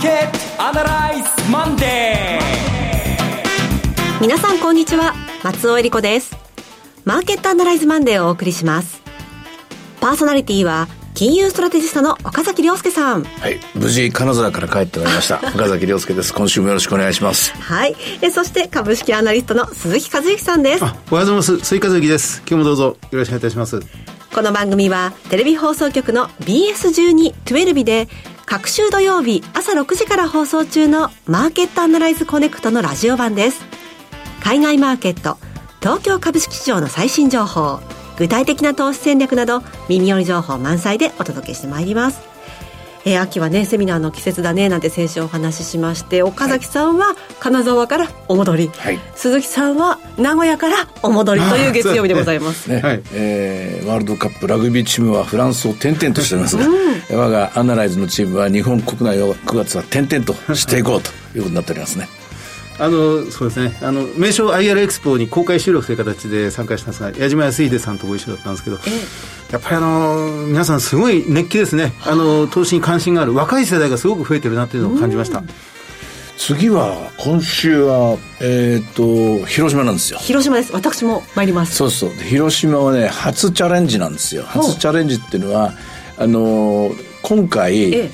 マーケットアナライズマンデー皆さんこんにちは松尾英里子ですマーケットアナライズマンデーをお送りしますパーソナリティは金融ストラテジストの岡崎良介さん。はい。無事、金沢から帰ってまいりました。岡崎良介です。今週もよろしくお願いします。はい。え、そして株式アナリストの鈴木一之さんです。おはようございます。鈴木一之です。今日もどうぞよろしくお願いいたします。この番組は、テレビ放送局の BS12-12 で、各週土曜日朝6時から放送中のマーケットアナライズコネクトのラジオ版です。海外マーケット、東京株式市場の最新情報、具体的な投資戦略など耳寄り情報満載でお届けしてまいります。えー、秋はねセミナーの季節だねなんて先週お話ししまして岡崎さんは金沢からお戻り、はい、鈴木さんは名古屋からお戻りという月曜日でございます、ね。はい、えー、ワールドカップラグビーチームはフランスを転々としておりますが、うん、我がアナライズのチームは日本国内を9月は転々としていこうということになっておりますねあのそうですね。あの名称 IR エクスポに公開収録という形で参加したんですが矢島康秀さんとご一緒だったんですけど、やっぱりあの皆さんすごい熱気ですね。あの投資に関心がある若い世代がすごく増えてるなというのを感じました。次は今週はえっ、ー、と広島なんですよ。広島です。私も参ります。そうそう。広島はね初チャレンジなんですよ。初チャレンジっていうのはあの今回、ええ、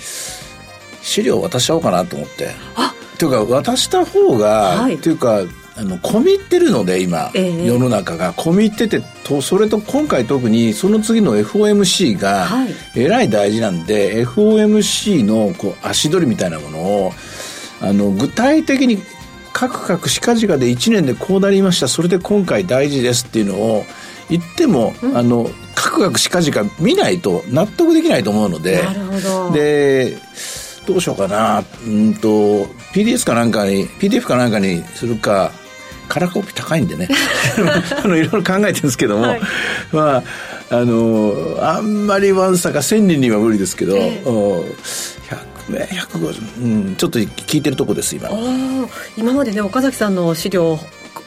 資料渡しちゃおうかなと思って。あというか渡した方が、はい、というかあの込み入ってるので今、えー、世の中が。込み入っててとそれと今回特にその次の FOMC がえらい大事なんで、はい、FOMC のこう足取りみたいなものをあの具体的にカクカクしかじかで1年でこうなりましたそれで今回大事ですっていうのを言っても、うん、あのカクカクしかじか見ないと納得できないと思うのででどうしようかな。うんと PDS かなんかに PDF かなんかにするかカラコピ高いんでね。あのいろいろ考えてるんですけども、はい、まああのあんまりわんさか1000人には無理ですけど、えー、100 150、うん、ちょっと聞いてるとこです今。今までね岡崎さんの資料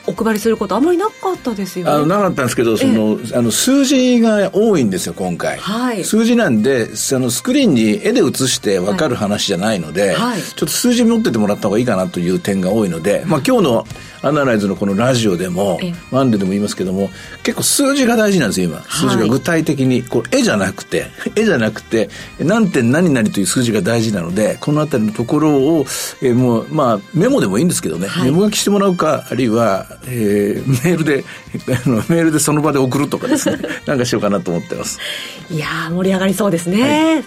お配りすることあんまりなかったですよね。あのなかったんですけど、その、あの数字が多いんですよ、今回。はい。数字なんで、そのスクリーンに絵で映して分かる話じゃないので、はい、ちょっと数字持っててもらった方がいいかなという点が多いので、まあ今日のアナライズのこのラジオでも、ワンデでも言いますけども、結構数字が大事なんですよ、今。数字が具体的に。こう絵じゃなくて、絵じゃなくて、何点何々という数字が大事なので、このあたりのところを、えー、もう、まあ、メモでもいいんですけどね、はい、メモ書きしてもらうか、あるいは、えー、メールで、あのメールでその場で送るとかですね、なんかしようかなと思ってます。いや盛り上がりそうですね。はい、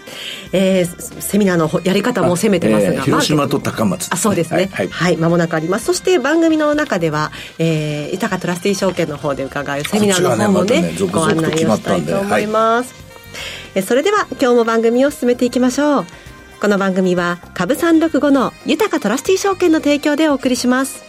えー、セミナーのやり方も攻めてますが。えー、広島と高松、ね、あ、そうですね。はい、はい、間もなくあります。そして番組の中では、えー、豊かトラスティー証券の方で伺うセミナーの方もね、ねねご案内をしたいと思います。はい、それでは今日も番組を進めていきましょう。この番組は株三六五の豊かトラスティー証券の提供でお送りします。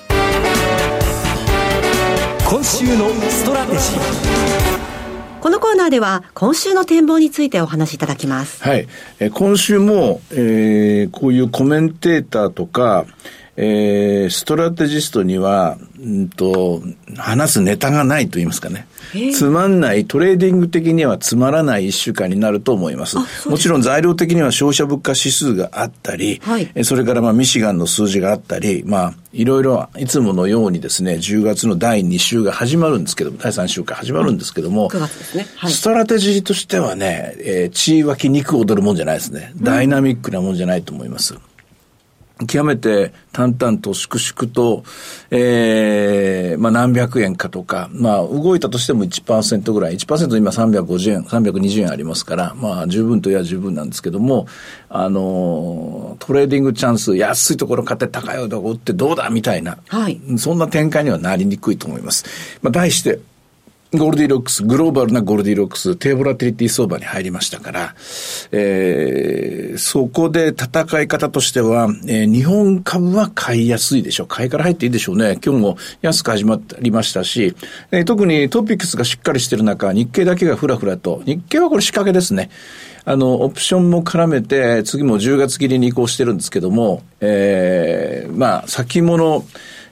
今週のストラテジー。このコーナーでは今週の展望についてお話しいただきます。はい。え今週も、えー、こういうコメンテーターとか、えー、ストラテジストには、うんと、話すネタがないと言いますかね。つまんない、トレーディング的にはつまらない一週間になると思います。もちろん材料的には消費者物価指数があったり、はい、それからまあミシガンの数字があったり、まあ、いろいろいつものようにですね、10月の第2週が始まるんですけども、第3週が始まるんですけども、9月ですね。はい、ストラテジーとしてはね、えー、血湧き肉踊るもんじゃないですね。ダイナミックなもんじゃないと思います。うん極めて淡々と粛々と、ええー、まあ何百円かとか、まあ動いたとしても1%ぐらい、1%今350円、320円ありますから、まあ十分といや十分なんですけども、あの、トレーディングチャンス、安いところ買って高いところ売ってどうだみたいな、はい、そんな展開にはなりにくいと思います。まあ題して、ゴールディロックス、グローバルなゴールディロックス、低ボラティリティ相場に入りましたから、えー、そこで戦い方としては、えー、日本株は買いやすいでしょう。買いから入っていいでしょうね。今日も安く始まりましたし、えー、特に TOPIX がしっかりしてる中、日経だけがふらふらと、日経はこれ仕掛けですね。あの、オプションも絡めて、次も10月切りに移行してるんですけども、えー、まあ、先物、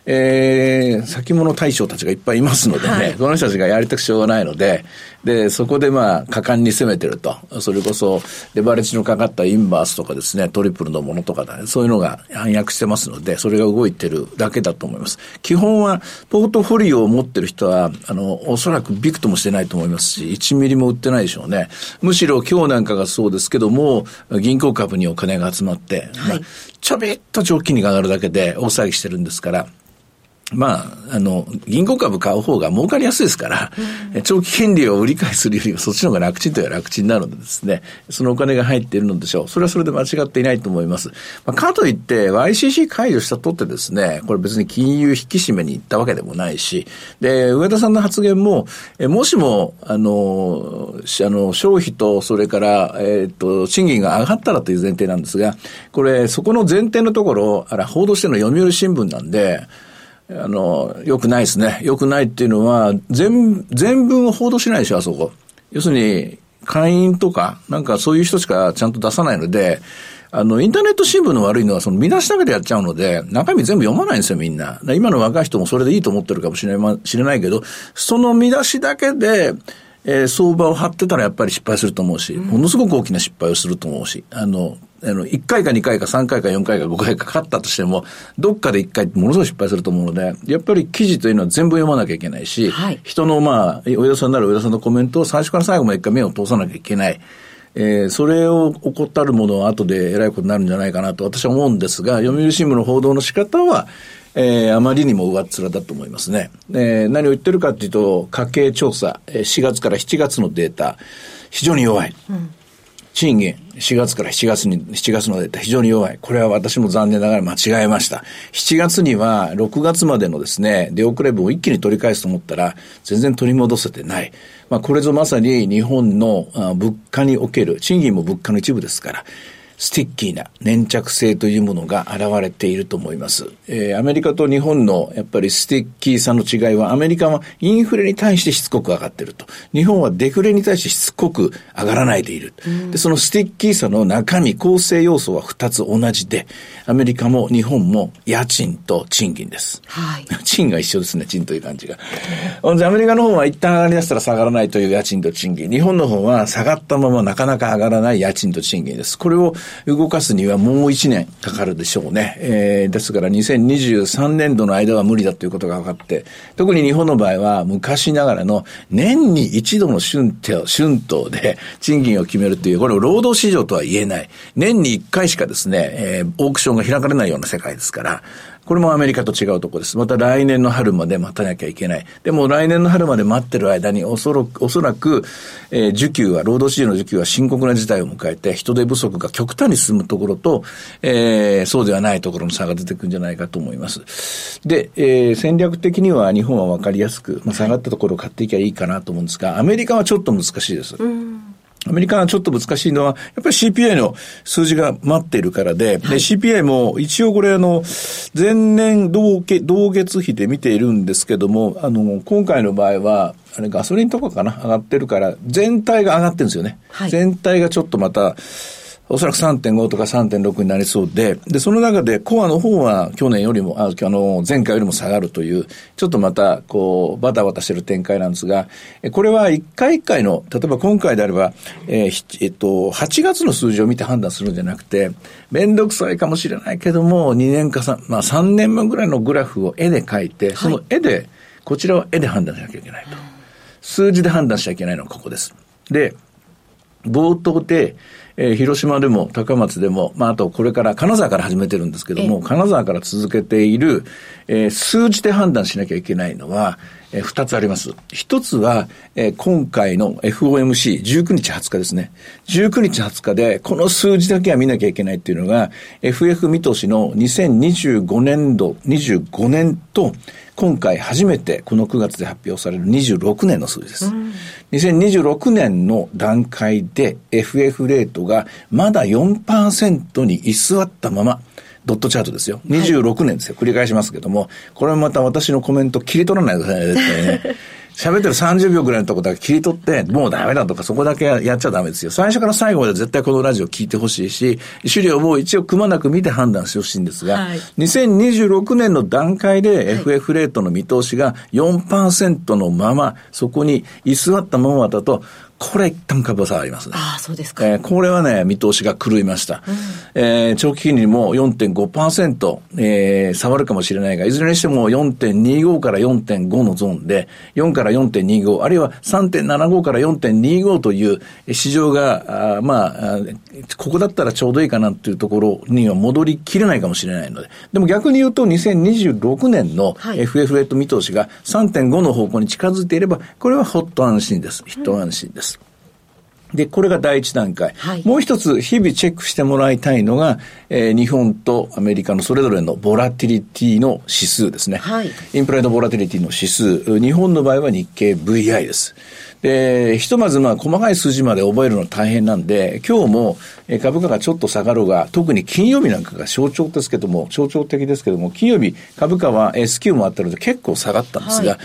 えー、先物大将たちがいっぱいいますのでね、はい、この人たちがやりたくしょうがないので、で、そこでまあ、果敢に攻めてると。それこそ、レバレッジのかかったインバースとかですね、トリプルのものとかだね、そういうのが暗躍してますので、それが動いてるだけだと思います。基本は、ポートフォリオを持ってる人は、あの、おそらくビクともしてないと思いますし、1ミリも売ってないでしょうね。むしろ今日なんかがそうですけども、銀行株にお金が集まって、はい、まあ、ちょびっと長期に上がるだけで大騒ぎしてるんですから、まあ、あの、銀行株買う方が儲かりやすいですから、うん、長期金利を売り買いするよりはそっちの方が楽ちんという楽ちんになるのでですね、そのお金が入っているのでしょう。それはそれで間違っていないと思います。まあ、かといって、YCC 解除したとってですね、これ別に金融引き締めに行ったわけでもないし、で、上田さんの発言も、えもしも、あの、あの、消費と、それから、えっ、と、賃金が上がったらという前提なんですが、これ、そこの前提のところ、あら、報道してるの読売新聞なんで、あの、良くないですね。良くないっていうのは、全、全文を報道しないでしょ、あそこ。要するに、会員とか、なんかそういう人しかちゃんと出さないので、あの、インターネット新聞の悪いのは、その見出しだけでやっちゃうので、中身全部読まないんですよ、みんな。今の若い人もそれでいいと思ってるかもしれない、知れないけど、その見出しだけで、えー、相場を張ってたらやっぱり失敗すると思うし、ものすごく大きな失敗をすると思うし、あの、あの、1回か2回か3回か4回か5回かかかったとしても、どっかで1回ものすごい失敗すると思うので、やっぱり記事というのは全部読まなきゃいけないし、はい、人のまあ、上田さんなら上田さんのコメントを最初から最後まで一回目を通さなきゃいけない。えー、それを怠るものは後で偉いことになるんじゃないかなと私は思うんですが、読売新聞の報道の仕方は、えー、あまりにも上っ面だと思いますね。えー、何を言ってるかというと、家計調査、4月から7月のデータ、非常に弱い。うん賃金、4月から7月に、7月までって非常に弱い。これは私も残念ながら間違えました。7月には6月までのですね、出遅れ分を一気に取り返すと思ったら、全然取り戻せてない。まあ、これぞまさに日本の物価における、賃金も物価の一部ですから、スティッキーな粘着性というものが現れていると思います。えー、アメリカと日本のやっぱりスティッキーさの違いは、アメリカはインフレに対してしつこく上がっていると。日本はデフレに対してしつこく上がらないでいる。で、そのスティッキーさの中身、構成要素は2つ同じで、アメリカも日本も家賃と賃金です。はい。賃が一緒ですね、賃という漢字が。アメリカの方は一旦上がりだしたら下がらないという家賃と賃金。日本の方は下がったままなかなか上がらない家賃と賃金です。これを動かすにはもう1年かかるでしょうね。えー、ですから2023年度の間は無理だということが分かって、特に日本の場合は昔ながらの年に一度の春闘、春闘で賃金を決めるという、これを労働市場とは言えない。年に1回しかですね、えー、オークションが開かれないような世界ですから、これもアメリカと違うところです。また来年の春まで待たなきゃいけない。でも来年の春まで待ってる間におそらく、おそらく、えー、需給は、労働市場の需給は深刻な事態を迎えて、人手不足が極端に進むところと、えー、そうではないところの差が出てくるんじゃないかと思います。で、えー、戦略的には日本はわかりやすく、まあ、下がったところを買っていけばいいかなと思うんですが、アメリカはちょっと難しいです。うんアメリカがちょっと難しいのは、やっぱり CPI の数字が待っているからで、はい、で CPI も一応これあの、前年同同月比で見ているんですけども、あの、今回の場合は、あれガソリンとかかな上がってるから、全体が上がってるんですよね。はい、全体がちょっとまた、おそらく3.5とか3.6になりそうで、で、その中でコアの方は去年よりも、あの、前回よりも下がるという、ちょっとまた、こう、バタバタしてる展開なんですが、これは一回一回の、例えば今回であれば、えー、えっと、8月の数字を見て判断するんじゃなくて、めんどくさいかもしれないけども、2年か3、まあ3年分ぐらいのグラフを絵で描いて、その絵で、こちらは絵で判断しなきゃいけないと。数字で判断しちゃいけないのはここです。で、冒頭で、えー、広島でも高松でも、まあ、あとこれから金沢から始めてるんですけども、金沢から続けている、えー、数字で判断しなきゃいけないのは、えー、二つあります。一つは、えー、今回の FOMC19 日20日ですね。19日20日で、この数字だけは見なきゃいけないっていうのが、FF 見通しの2025年度、25年と、今回初めてこの9月で発表される26年の数字です。うん、2026年の段階で FF レートがまだ4%に居座ったまま、ドットチャートですよ。26年ですよ。繰り返しますけども、これはまた私のコメント切り取らないでくださいね。喋ってる30秒ぐらいのとこだけ切り取って、もうダメだとかそこだけやっちゃダメですよ。最初から最後まで絶対このラジオ聞いてほしいし、資料も一応くまなく見て判断してほしいんですが、はい、2026年の段階で FF レートの見通しが4%のまま、そこに居座ったままだと、これ一旦株は下がりますね。ああ、そうですか。えー、これはね、見通しが狂いました。うん、えー、長期金利も4.5%、えー、下がるかもしれないが、いずれにしても4.25から4.5のゾーンで、4から4.25、あるいは3.75から4.25という市場が、あまあ、ここだったらちょうどいいかなっていうところには戻りきれないかもしれないので。でも逆に言うと、2026年の FF レート見通しが3.5の方向に近づいていれば、これはほっと安心です。ヒット安心です。で、これが第一段階。はい、もう一つ、日々チェックしてもらいたいのが、えー、日本とアメリカのそれぞれのボラティリティの指数ですね。はい、インプライドボラティリティの指数。日本の場合は日経 VI です。で、ひとまずまあ細かい数字まで覚えるの大変なんで、今日も株価がちょっと下がるが、特に金曜日なんかが象徴ですけども、象徴的ですけども、金曜日株価は S q もあったので結構下がったんですが、はい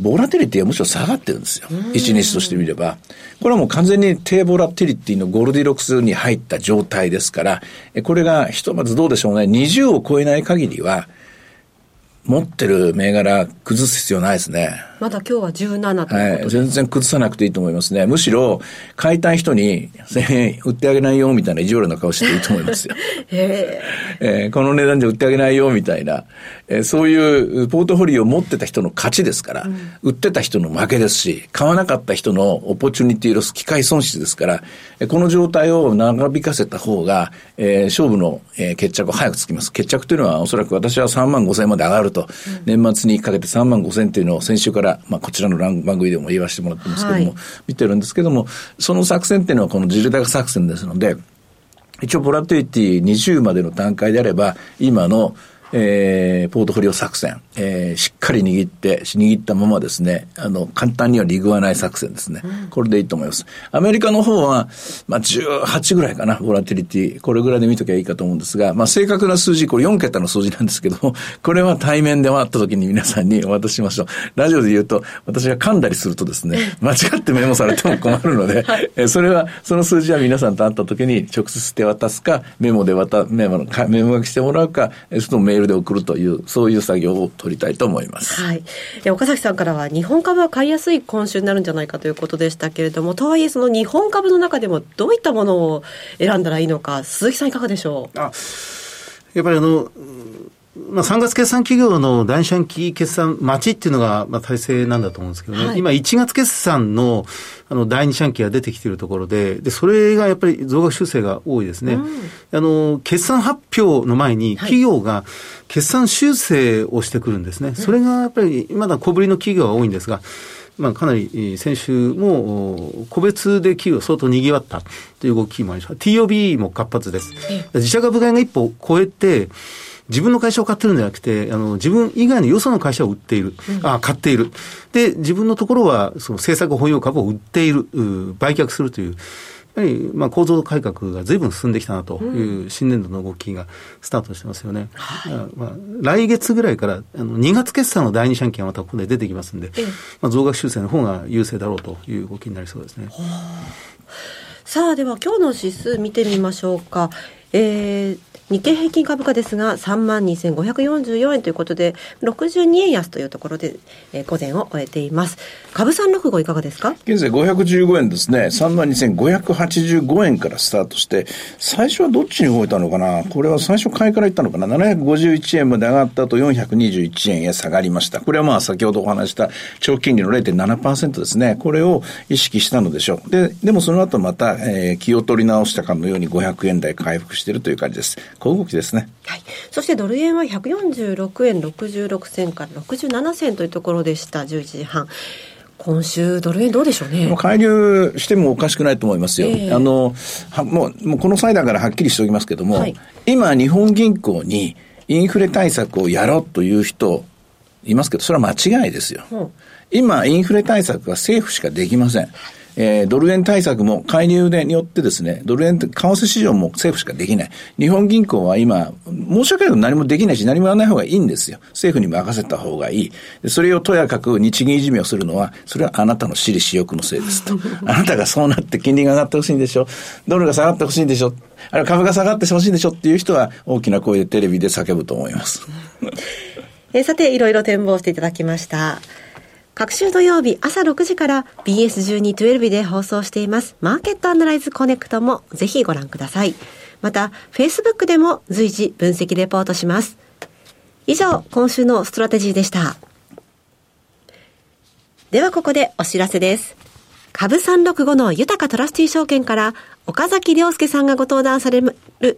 ボラティリティはむしろ下がってるんですよ。一日としてみれば。これはもう完全に低ボラティリティのゴールディロックスに入った状態ですから、これがひとまずどうでしょうね、20を超えない限りは、持ってる銘柄崩す必要ないですね。まだ今日は17とはい。全然崩さなくていいと思いますね。むしろ、買いたい人に1000円売ってあげないよみたいな意地悪な顔していいと思いますよ。えー、この値段じゃ売ってあげないよみたいな、えー、そういうポートフォリオを持ってた人の勝ちですから、うん、売ってた人の負けですし、買わなかった人のオポチュニティロス、機会損失ですから、えこの状態を長引かせた方が、えー、勝負の、えー、決着は早くつきます。決着というのはおそらく私は3万5千円まで上がると、うん、年末にかけて3万5千円というのを先週から、まあ、こちらの番組でも言わせてもらってますけども、はい、見てるんですけども、その作戦っていうのはこのジルダ作戦ですので、一応ボラティリティ20までの段階であれば、今のえー、ポートフォリオ作戦、えー、しっかり握って、握ったままですね、あの、簡単にはリグわない作戦ですね。これでいいと思います。アメリカの方は、まあ、18ぐらいかな、ボラティリティ。これぐらいで見ときゃいいかと思うんですが、まあ、正確な数字、これ4桁の数字なんですけども、これは対面で会った時に皆さんにお渡ししましょう。ラジオで言うと、私が噛んだりするとですね、間違ってメモされても困るので、はい、えそれは、その数字は皆さんと会った時に直接手渡すか、メモで渡、メモメモ書きしてもらうか、そのメールで送るという、そういう作業を取りたいと思います。はい。岡崎さんからは、日本株は買いやすい今週になるんじゃないかということでしたけれども、とはいえ、その日本株の中でもどういったものを選んだらいいのか、鈴木さんいかがでしょう？あやっぱりあの、まあ、3月決算企業の第四半期決算待ちっていうのが、まあ、体制なんだと思うんですけどね、はい、今、1月決算のあの第二四半期が出てきているところでで、それがやっぱり増額修正が多いですね。うん、あの決算発表の前に、企業が決算修正をしてくるんですね。はい、それがやっぱり、まだ小ぶりの企業が多いんですが、まあ、かなり先週も個別で企業相当賑わったという動きもありました。TOB も活発です。自社株買いが一歩超えて、自分の会社を買ってるんじゃなくて、あの、自分以外のよその会社を売っている。うん、あ買っている。で、自分のところは、その政策保有株を売っている、売却するという、やはり、まあ、構造改革が随分進んできたなという新年度の動きがスタートしてますよね。うん、まあ、来月ぐらいから、あの、2月決算の第二四半期がまたここで出てきますんで、まあ、増額修正の方が優勢だろうという動きになりそうですね。さあ、では今日の指数見てみましょうか。えー、日経平均株価ですが、3万2544円ということで、62円安というところで、えー、午前を終えています。株三六五いかがですか？現在515円ですね。3万2585円からスタートして、最初はどっちに動いたのかな？これは最初買いからいったのかな ?751 円まで上がった後421円へ下がりました。これはまあ先ほどお話した長期金利の0.7%ですね。これを意識したのでしょう。で、でもその後また、えー、気を取り直したかのように500円台回復しているという感じです。小動きですね。はい。そしてドル円は146円66銭から67銭というところでした、11時半。今週、ドル円どうでしょうね。介入してもおかしくないと思いますよ。えー、あの、はもう、もうこの際だからはっきりしておきますけども、はい、今、日本銀行にインフレ対策をやろうという人いますけど、それは間違いですよ。うん、今、インフレ対策は政府しかできません。えー、ドル円対策も介入によってですね、ドル円為替市場も政府しかできない。日本銀行は今、申し訳ないけど何もできないし何もやらない方がいいんですよ。政府に任せた方がいい。それをとやかく日銀いじめをするのは、それはあなたの私利私欲のせいですと。あなたがそうなって金利が上がってほしいんでしょ。ドルが下がってほしいんでしょ。あるいは株が下がってほしいんでしょっていう人は大きな声でテレビで叫ぶと思います。えさて、いろいろ展望していただきました。各週土曜日朝6時から BS1212 で放送していますマーケットアナライズコネクトもぜひご覧ください。また、Facebook でも随時分析レポートします。以上、今週のストラテジーでした。ではここでお知らせです。株365の豊トラスティ証券から岡崎良介さんがご登壇される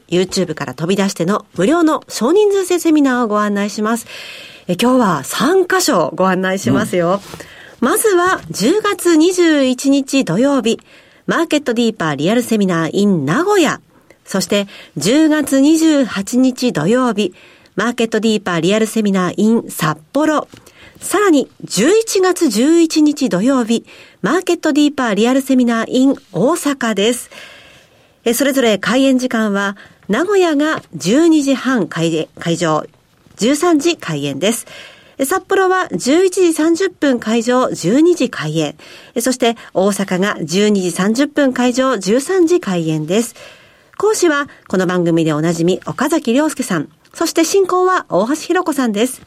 YouTube から飛び出しての無料の少人数制セミナーをご案内します。え今日は3箇所ご案内しますよ。うん、まずは10月21日土曜日、マーケットディーパーリアルセミナー in 名古屋。そして10月28日土曜日、マーケットディーパーリアルセミナー in 札幌。さらに11月11日土曜日、マーケットディーパーリアルセミナー in 大阪です。それぞれ開演時間は、名古屋が12時半開会場、13時開演です。札幌は11時30分会場、12時開演。そして大阪が12時30分会場、13時開演です。講師はこの番組でおなじみ岡崎良介さん。そして進行は大橋弘子さんです。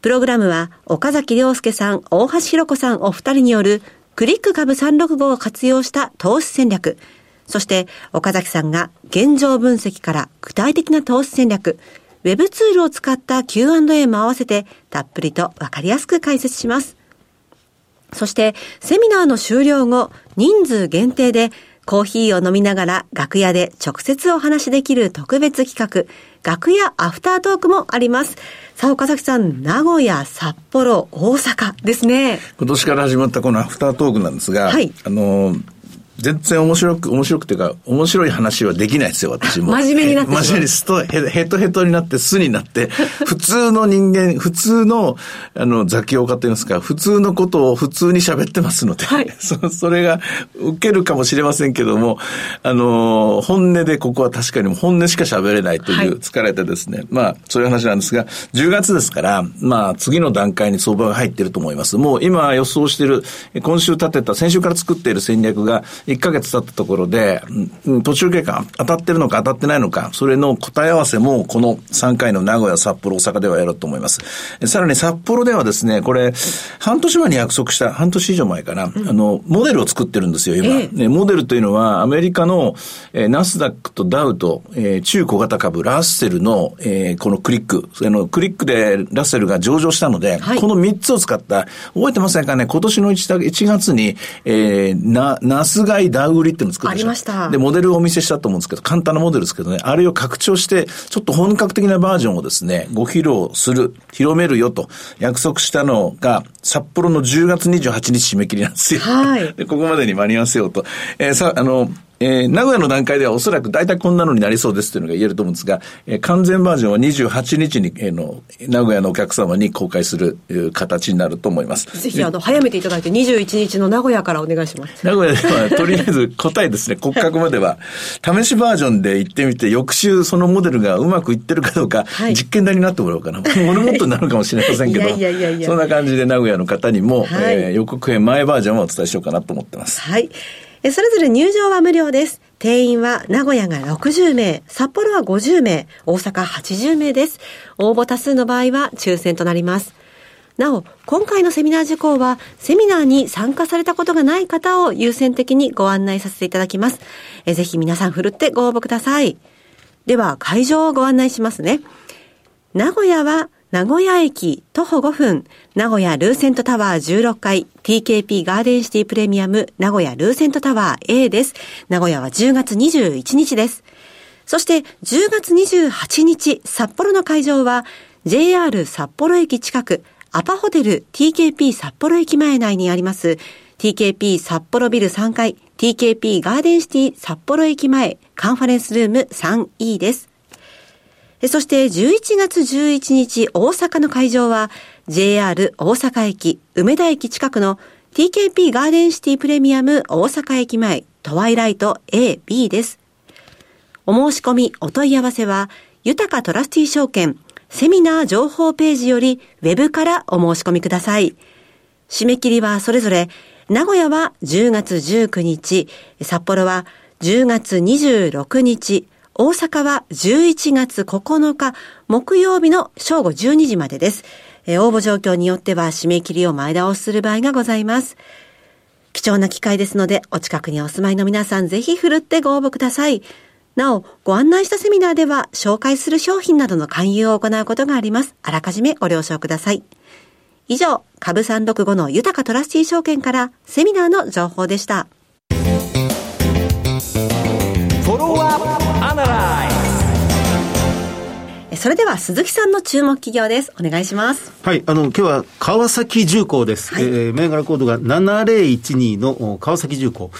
プログラムは岡崎良介さん、大橋弘子さんお二人によるクリック株365を活用した投資戦略。そして岡崎さんが現状分析から具体的な投資戦略、ウェブツールを使った Q&A も合わせてたっぷりとわかりやすく解説します。そして、セミナーの終了後、人数限定でコーヒーを飲みながら楽屋で直接お話しできる特別企画、楽屋アフタートークもあります。さあ、岡崎さん、名古屋、札幌、大阪ですね。今年から始まったこのアフタートークなんですが、はい、あの、全然面白く、面白くていうか、面白い話はできないですよ、私も。真面目になって真面目にすとヘ、ヘトヘトになって、巣になって、普通の人間、普通の、あの、雑記家といいますか、普通のことを普通に喋ってますので、はい、そそれが受けるかもしれませんけども、あの、本音でここは確かに本音しか喋れないという、疲れてですね、はい、まあ、そういう話なんですが、10月ですから、まあ、次の段階に相場が入っていると思います。もう今予想している、今週立てた、先週から作っている戦略が、1ヶ月経ったところで、途中経過当たってるのか当たってないのか、それの答え合わせもこの3回の名古屋、札幌、大阪ではやろうと思います。さらに札幌ではですね、これ、半年前に約束した、半年以上前かな、うん、あの、モデルを作ってるんですよ、今。ええ、モデルというのは、アメリカの、えー、ナスダックとダウと、えー、中小型株、ラッセルの、えー、このクリック、あの、クリックでラッセルが上場したので、はい、この3つを使った、覚えてませんかね、今年の 1, 1月に、えー、な、ナス買いダウ売りっていうのを作ったでしょ。ありました。で、モデルをお見せしたと思うんですけど、簡単なモデルですけどね、あれを拡張して、ちょっと本格的なバージョンをですね、ご披露する、広めるよと約束したのが、札幌の10月28日締め切りなんですよ。はい。で、ここまでに間に合わせようと。えー、さ、あの、えー、名古屋の段階ではおそらく大体こんなのになりそうですというのが言えると思うんですが、えー、完全バージョンは28日に、えー、の、名古屋のお客様に公開する形になると思います。ぜひ、あの、早めていただいて21日の名古屋からお願いします。名古屋では、とりあえず答えですね、骨格までは、試しバージョンで行ってみて、翌週そのモデルがうまくいってるかどうか、はい、実験台になってもらおうかな。モルモットになるかもしれませんけど、いやいやいやそんな感じで名古屋の方にも、はい、えー、予告編前バージョンをお伝えしようかなと思ってます。はい。それぞれ入場は無料です。定員は名古屋が60名、札幌は50名、大阪80名です。応募多数の場合は抽選となります。なお、今回のセミナー事項は、セミナーに参加されたことがない方を優先的にご案内させていただきます。えぜひ皆さんふるってご応募ください。では、会場をご案内しますね。名古屋は名古屋駅徒歩5分、名古屋ルーセントタワー16階、TKP ガーデンシティプレミアム名古屋ルーセントタワー A です。名古屋は10月21日です。そして10月28日、札幌の会場は JR 札幌駅近く、アパホテル TKP 札幌駅前内にあります TKP 札幌ビル3階 TKP ガーデンシティ札幌駅前カンファレンスルーム 3E です。そして11月11日大阪の会場は JR 大阪駅梅田駅近くの TKP ガーデンシティプレミアム大阪駅前トワイライト A、B です。お申し込み、お問い合わせは、豊かトラスティ証券セミナー情報ページよりウェブからお申し込みください。締め切りはそれぞれ、名古屋は10月19日、札幌は10月26日、大阪は11月9日、木曜日の正午12時までです。応募状況によっては締め切りを前倒しする場合がございます。貴重な機会ですので、お近くにお住まいの皆さんぜひふるってご応募ください。なお、ご案内したセミナーでは、紹介する商品などの勧誘を行うことがあります。あらかじめご了承ください。以上、株365の豊かトラスティ証券からセミナーの情報でした。それでは鈴木さんの注目企業です。お願いします。はい、あの、今日は川崎重工です。はい、えー、銘柄コードが7012の川崎重工。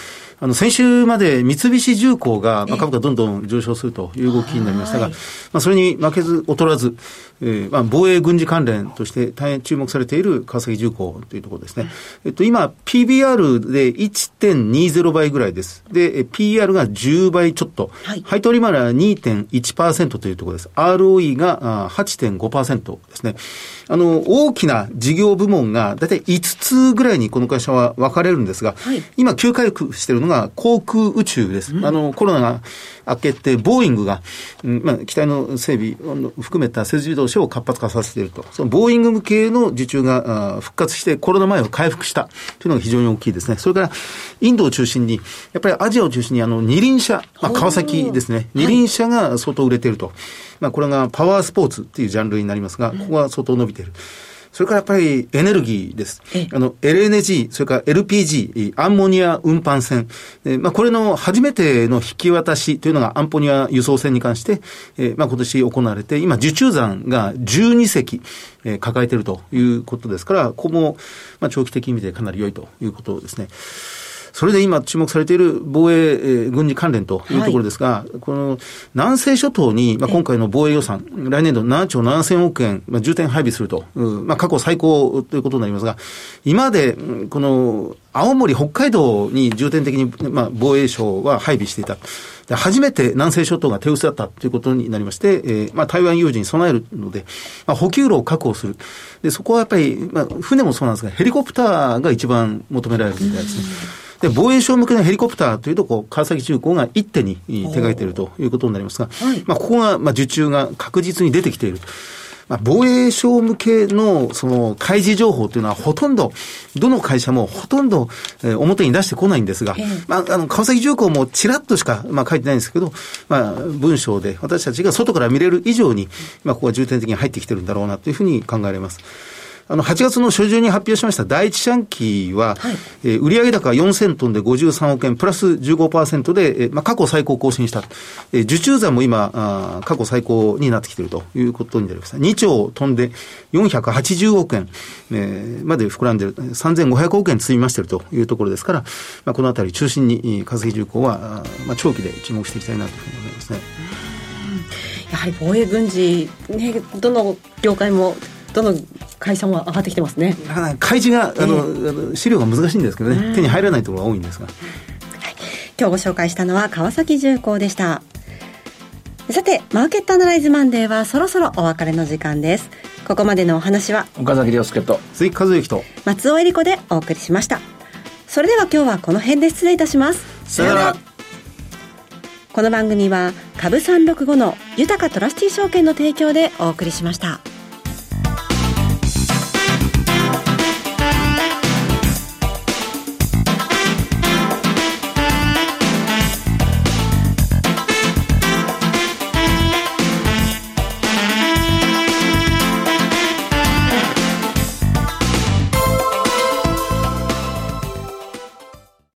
あの、先週まで三菱重工が、まあ、株価どんどん上昇するという動きになりましたが、まあ、それに負けず劣らず、えー、まあ、防衛軍事関連として大変注目されている川崎重工というところですね。えっと、今、PBR で1.20倍ぐらいです。で、PR が10倍ちょっと。はい、配当利回りは2.1%というところです。ROE が8.5%ですね。あの、大きな事業部門が、だいたい5つぐらいにこの会社は分かれるんですが、はい、今急回復しているのがが航空宇宙です。うん、あの、コロナが明けて、ボーイングが、うん、まあ、機体の整備を含めた設備動車を活発化させていると。そのボーイング向けの受注が復活して、コロナ前を回復したというのが非常に大きいですね。それから、インドを中心に、やっぱりアジアを中心に、あの、二輪車、まあ、川崎ですね。二輪車が相当売れていると。まあ、これがパワースポーツっていうジャンルになりますが、ここは相当伸びている。それからやっぱりエネルギーです。あの、LNG、それから LPG、アンモニア運搬船。えまあ、これの初めての引き渡しというのがアンモニア輸送船に関して、えー、まあ、今年行われて、今、受注残が12隻、えー、抱えているということですから、ここも、まあ、長期的に見てかなり良いということですね。それで今注目されている防衛、えー、軍事関連というところですが、はい、この南西諸島に、まあ、今回の防衛予算、来年度7兆7000億円、まあ、重点配備すると、まあ、過去最高ということになりますが、今まで、この青森、北海道に重点的に、まあ、防衛省は配備していた。初めて南西諸島が手薄だったということになりまして、えー、まあ、台湾有事に備えるので、まあ、補給路を確保する。で、そこはやっぱり、まあ、船もそうなんですが、ヘリコプターが一番求められるみたいですね。で、防衛省向けのヘリコプターというと、こう、川崎重工が一手に手がけているということになりますが、はい、まあ、ここが、まあ、受注が確実に出てきている。まあ、防衛省向けの、その、開示情報というのはほとんど、どの会社もほとんど、えー、表に出してこないんですが、まあ、あの、川崎重工もちらっとしか、まあ、書いてないんですけど、まあ、文章で私たちが外から見れる以上に、まあ、ここは重点的に入ってきてるんだろうなというふうに考えられます。あの、8月の初旬に発表しました第一四半期は、はい、えー、売上高4000トンで53億円、プラス15%で、えー、まあ、過去最高更新した。えー、受注残も今、あ過去最高になってきているということになりました。2兆トンで480億円、えー、まで膨らんでいる、3500億円積みましているというところですから、まあ、このあたり中心に、化石重工は、まあ、長期で注目していきたいなというふうに思いますね。やはり防衛軍事、ね、どの業界もどの会社も上がってきてますね。開示が、あの、えー、資料が難しいんですけどね、手に入らないところが多いんですが。はい、今日ご紹介したのは川崎重工でした。さて、マーケットアナライズマンデーはそろそろお別れの時間です。ここまでのお話は、岡崎亮介と、鈴木和之と、松尾恵里子でお送りしました。それでは今日はこの辺で失礼いたします。さよなら。この番組は、株365の豊かトラスティ証券の提供でお送りしました。